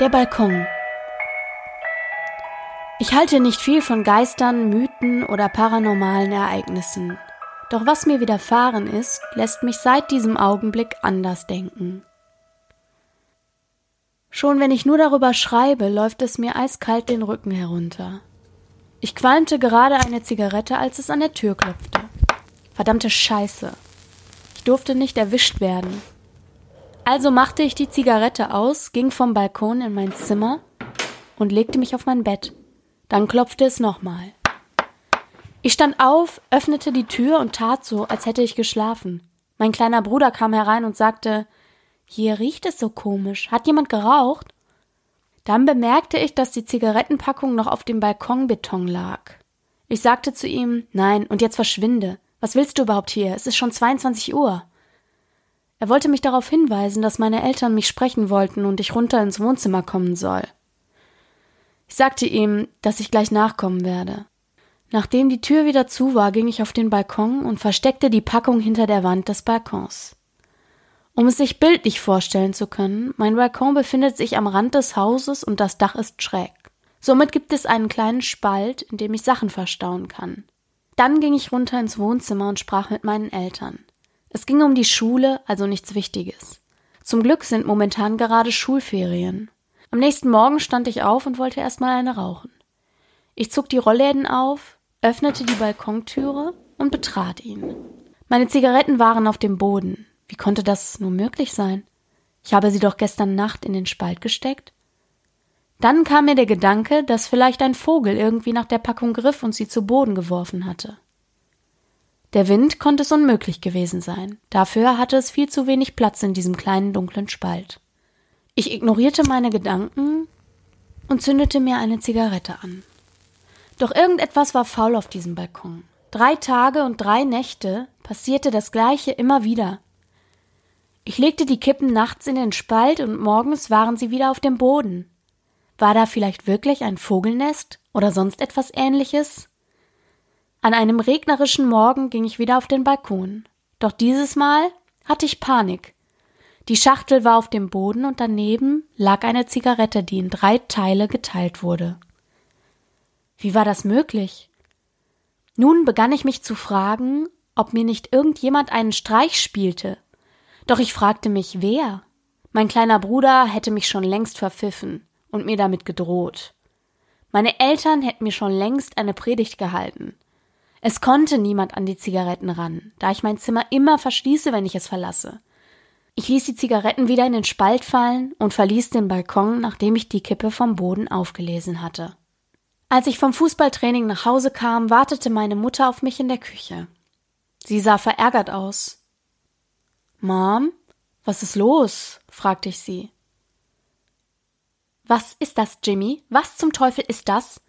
Der Balkon. Ich halte nicht viel von Geistern, Mythen oder paranormalen Ereignissen. Doch was mir widerfahren ist, lässt mich seit diesem Augenblick anders denken. Schon wenn ich nur darüber schreibe, läuft es mir eiskalt den Rücken herunter. Ich qualmte gerade eine Zigarette, als es an der Tür klopfte. Verdammte Scheiße. Ich durfte nicht erwischt werden. Also machte ich die Zigarette aus, ging vom Balkon in mein Zimmer und legte mich auf mein Bett. Dann klopfte es nochmal. Ich stand auf, öffnete die Tür und tat so, als hätte ich geschlafen. Mein kleiner Bruder kam herein und sagte, hier riecht es so komisch. Hat jemand geraucht? Dann bemerkte ich, dass die Zigarettenpackung noch auf dem Balkonbeton lag. Ich sagte zu ihm, nein, und jetzt verschwinde. Was willst du überhaupt hier? Es ist schon 22 Uhr. Er wollte mich darauf hinweisen, dass meine Eltern mich sprechen wollten und ich runter ins Wohnzimmer kommen soll. Ich sagte ihm, dass ich gleich nachkommen werde. Nachdem die Tür wieder zu war, ging ich auf den Balkon und versteckte die Packung hinter der Wand des Balkons. Um es sich bildlich vorstellen zu können, mein Balkon befindet sich am Rand des Hauses und das Dach ist schräg. Somit gibt es einen kleinen Spalt, in dem ich Sachen verstauen kann. Dann ging ich runter ins Wohnzimmer und sprach mit meinen Eltern. Es ging um die Schule, also nichts Wichtiges. Zum Glück sind momentan gerade Schulferien. Am nächsten Morgen stand ich auf und wollte erstmal eine rauchen. Ich zog die Rollläden auf, öffnete die Balkontüre und betrat ihn. Meine Zigaretten waren auf dem Boden. Wie konnte das nur möglich sein? Ich habe sie doch gestern Nacht in den Spalt gesteckt. Dann kam mir der Gedanke, dass vielleicht ein Vogel irgendwie nach der Packung griff und sie zu Boden geworfen hatte. Der Wind konnte es unmöglich gewesen sein. Dafür hatte es viel zu wenig Platz in diesem kleinen dunklen Spalt. Ich ignorierte meine Gedanken und zündete mir eine Zigarette an. Doch irgendetwas war faul auf diesem Balkon. Drei Tage und drei Nächte passierte das gleiche immer wieder. Ich legte die Kippen nachts in den Spalt und morgens waren sie wieder auf dem Boden. War da vielleicht wirklich ein Vogelnest oder sonst etwas ähnliches? An einem regnerischen Morgen ging ich wieder auf den Balkon. Doch dieses Mal hatte ich Panik. Die Schachtel war auf dem Boden und daneben lag eine Zigarette, die in drei Teile geteilt wurde. Wie war das möglich? Nun begann ich mich zu fragen, ob mir nicht irgendjemand einen Streich spielte. Doch ich fragte mich, wer? Mein kleiner Bruder hätte mich schon längst verpfiffen und mir damit gedroht. Meine Eltern hätten mir schon längst eine Predigt gehalten. Es konnte niemand an die Zigaretten ran, da ich mein Zimmer immer verschließe, wenn ich es verlasse. Ich ließ die Zigaretten wieder in den Spalt fallen und verließ den Balkon, nachdem ich die Kippe vom Boden aufgelesen hatte. Als ich vom Fußballtraining nach Hause kam, wartete meine Mutter auf mich in der Küche. Sie sah verärgert aus. Mom, was ist los? fragte ich sie. Was ist das, Jimmy? Was zum Teufel ist das?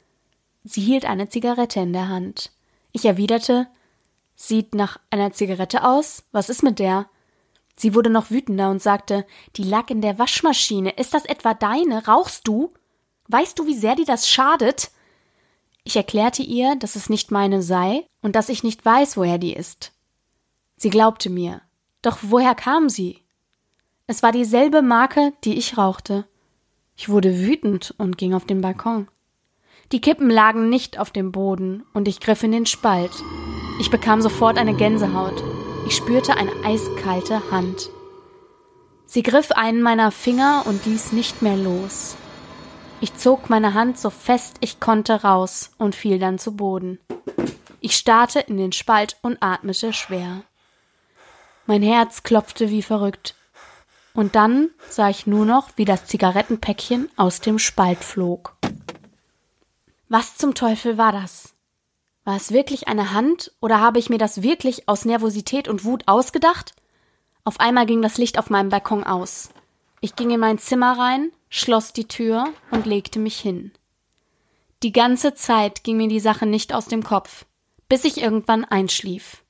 Sie hielt eine Zigarette in der Hand. Ich erwiderte, sieht nach einer Zigarette aus. Was ist mit der? Sie wurde noch wütender und sagte, die lag in der Waschmaschine. Ist das etwa deine? Rauchst du? Weißt du, wie sehr dir das schadet? Ich erklärte ihr, dass es nicht meine sei und dass ich nicht weiß, woher die ist. Sie glaubte mir. Doch woher kam sie? Es war dieselbe Marke, die ich rauchte. Ich wurde wütend und ging auf den Balkon. Die Kippen lagen nicht auf dem Boden und ich griff in den Spalt. Ich bekam sofort eine Gänsehaut. Ich spürte eine eiskalte Hand. Sie griff einen meiner Finger und ließ nicht mehr los. Ich zog meine Hand so fest ich konnte raus und fiel dann zu Boden. Ich starrte in den Spalt und atmete schwer. Mein Herz klopfte wie verrückt. Und dann sah ich nur noch, wie das Zigarettenpäckchen aus dem Spalt flog. Was zum Teufel war das? War es wirklich eine Hand oder habe ich mir das wirklich aus Nervosität und Wut ausgedacht? Auf einmal ging das Licht auf meinem Balkon aus. Ich ging in mein Zimmer rein, schloss die Tür und legte mich hin. Die ganze Zeit ging mir die Sache nicht aus dem Kopf, bis ich irgendwann einschlief.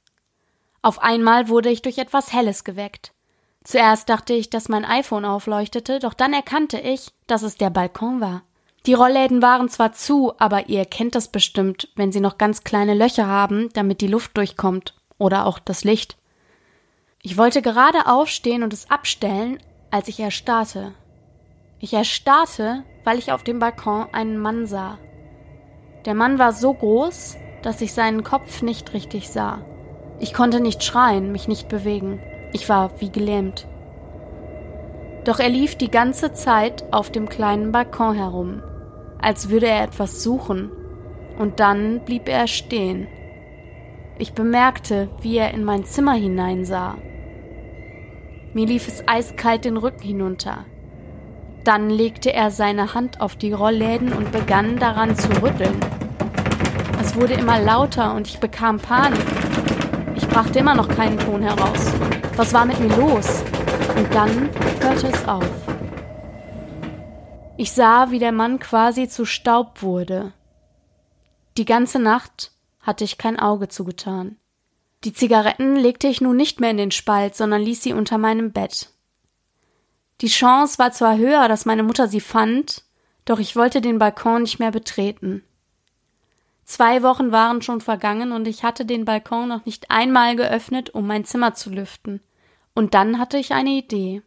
Auf einmal wurde ich durch etwas Helles geweckt. Zuerst dachte ich, dass mein iPhone aufleuchtete, doch dann erkannte ich, dass es der Balkon war. Die Rollläden waren zwar zu, aber ihr kennt das bestimmt, wenn sie noch ganz kleine Löcher haben, damit die Luft durchkommt. Oder auch das Licht. Ich wollte gerade aufstehen und es abstellen, als ich erstarrte. Ich erstarrte, weil ich auf dem Balkon einen Mann sah. Der Mann war so groß, dass ich seinen Kopf nicht richtig sah. Ich konnte nicht schreien, mich nicht bewegen. Ich war wie gelähmt. Doch er lief die ganze Zeit auf dem kleinen Balkon herum, als würde er etwas suchen, und dann blieb er stehen. Ich bemerkte, wie er in mein Zimmer hineinsah. Mir lief es eiskalt den Rücken hinunter. Dann legte er seine Hand auf die Rollläden und begann daran zu rütteln. Es wurde immer lauter und ich bekam Panik. Ich brachte immer noch keinen Ton heraus. Was war mit mir los? Und dann hörte es auf. Ich sah, wie der Mann quasi zu Staub wurde. Die ganze Nacht hatte ich kein Auge zugetan. Die Zigaretten legte ich nun nicht mehr in den Spalt, sondern ließ sie unter meinem Bett. Die Chance war zwar höher, dass meine Mutter sie fand, doch ich wollte den Balkon nicht mehr betreten. Zwei Wochen waren schon vergangen und ich hatte den Balkon noch nicht einmal geöffnet, um mein Zimmer zu lüften. Und dann hatte ich eine Idee.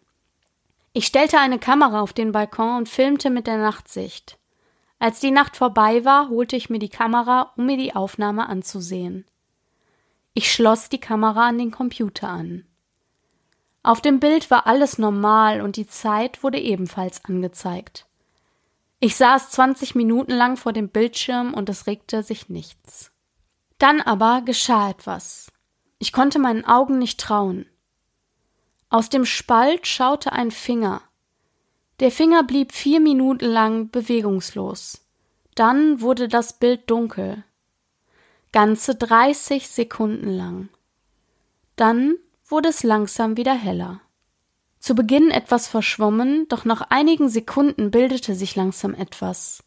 Ich stellte eine Kamera auf den Balkon und filmte mit der Nachtsicht. Als die Nacht vorbei war, holte ich mir die Kamera, um mir die Aufnahme anzusehen. Ich schloss die Kamera an den Computer an. Auf dem Bild war alles normal und die Zeit wurde ebenfalls angezeigt. Ich saß 20 Minuten lang vor dem Bildschirm und es regte sich nichts. Dann aber geschah etwas. Ich konnte meinen Augen nicht trauen. Aus dem Spalt schaute ein Finger. Der Finger blieb vier Minuten lang bewegungslos. Dann wurde das Bild dunkel. Ganze 30 Sekunden lang. Dann wurde es langsam wieder heller. Zu Beginn etwas verschwommen, doch nach einigen Sekunden bildete sich langsam etwas.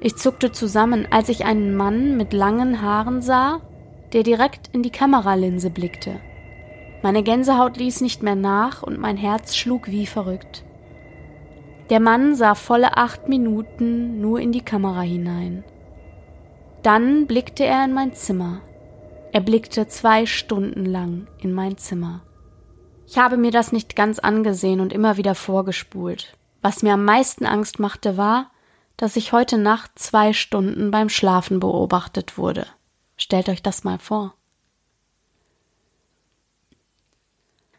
Ich zuckte zusammen, als ich einen Mann mit langen Haaren sah, der direkt in die Kameralinse blickte. Meine Gänsehaut ließ nicht mehr nach und mein Herz schlug wie verrückt. Der Mann sah volle acht Minuten nur in die Kamera hinein. Dann blickte er in mein Zimmer, er blickte zwei Stunden lang in mein Zimmer. Ich habe mir das nicht ganz angesehen und immer wieder vorgespult. Was mir am meisten Angst machte, war, dass ich heute Nacht zwei Stunden beim Schlafen beobachtet wurde. Stellt euch das mal vor.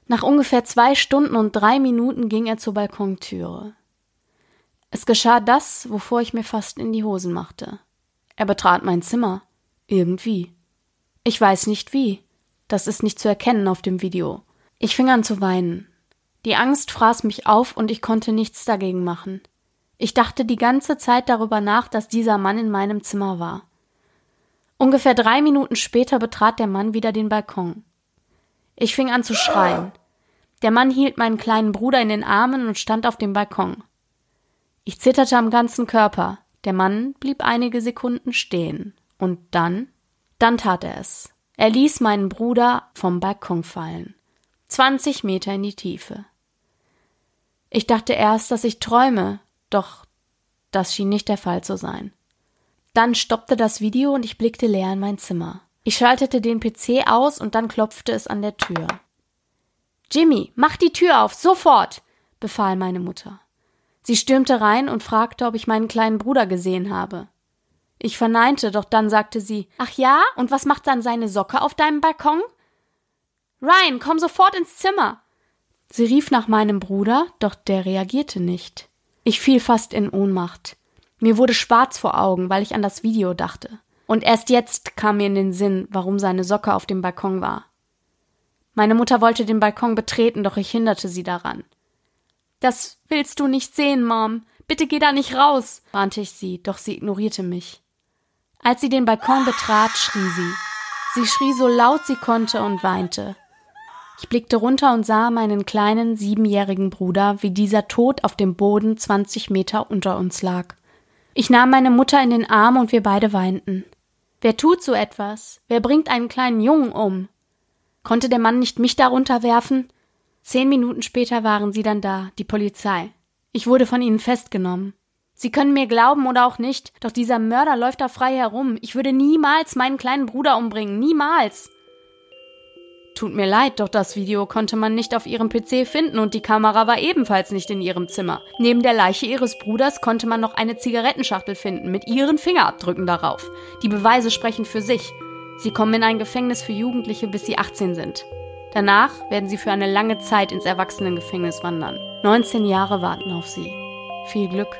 Nach ungefähr zwei Stunden und drei Minuten ging er zur Balkontüre. Es geschah das, wovor ich mir fast in die Hosen machte. Er betrat mein Zimmer. Irgendwie. Ich weiß nicht wie. Das ist nicht zu erkennen auf dem Video. Ich fing an zu weinen. Die Angst fraß mich auf und ich konnte nichts dagegen machen. Ich dachte die ganze Zeit darüber nach, dass dieser Mann in meinem Zimmer war. Ungefähr drei Minuten später betrat der Mann wieder den Balkon. Ich fing an zu schreien. Der Mann hielt meinen kleinen Bruder in den Armen und stand auf dem Balkon. Ich zitterte am ganzen Körper. Der Mann blieb einige Sekunden stehen. Und dann dann tat er es. Er ließ meinen Bruder vom Balkon fallen. Zwanzig Meter in die Tiefe. Ich dachte erst, dass ich träume, doch das schien nicht der Fall zu sein. Dann stoppte das Video und ich blickte leer in mein Zimmer. Ich schaltete den PC aus und dann klopfte es an der Tür. Jimmy, mach die Tür auf, sofort, befahl meine Mutter. Sie stürmte rein und fragte, ob ich meinen kleinen Bruder gesehen habe. Ich verneinte, doch dann sagte sie Ach ja, und was macht dann seine Socke auf deinem Balkon? Ryan, komm sofort ins Zimmer. Sie rief nach meinem Bruder, doch der reagierte nicht. Ich fiel fast in Ohnmacht. Mir wurde schwarz vor Augen, weil ich an das Video dachte. Und erst jetzt kam mir in den Sinn, warum seine Socke auf dem Balkon war. Meine Mutter wollte den Balkon betreten, doch ich hinderte sie daran. Das willst du nicht sehen, Mom. Bitte geh da nicht raus, warnte ich sie, doch sie ignorierte mich. Als sie den Balkon betrat, schrie sie. Sie schrie so laut sie konnte und weinte. Ich blickte runter und sah meinen kleinen siebenjährigen Bruder, wie dieser tot auf dem Boden zwanzig Meter unter uns lag. Ich nahm meine Mutter in den Arm und wir beide weinten. Wer tut so etwas? Wer bringt einen kleinen Jungen um? Konnte der Mann nicht mich darunter werfen? Zehn Minuten später waren sie dann da, die Polizei. Ich wurde von ihnen festgenommen. Sie können mir glauben oder auch nicht, doch dieser Mörder läuft da frei herum. Ich würde niemals meinen kleinen Bruder umbringen. Niemals. Tut mir leid, doch das Video konnte man nicht auf ihrem PC finden und die Kamera war ebenfalls nicht in ihrem Zimmer. Neben der Leiche ihres Bruders konnte man noch eine Zigarettenschachtel finden mit ihren Fingerabdrücken darauf. Die Beweise sprechen für sich. Sie kommen in ein Gefängnis für Jugendliche, bis sie 18 sind. Danach werden sie für eine lange Zeit ins Erwachsenengefängnis wandern. 19 Jahre warten auf sie. Viel Glück.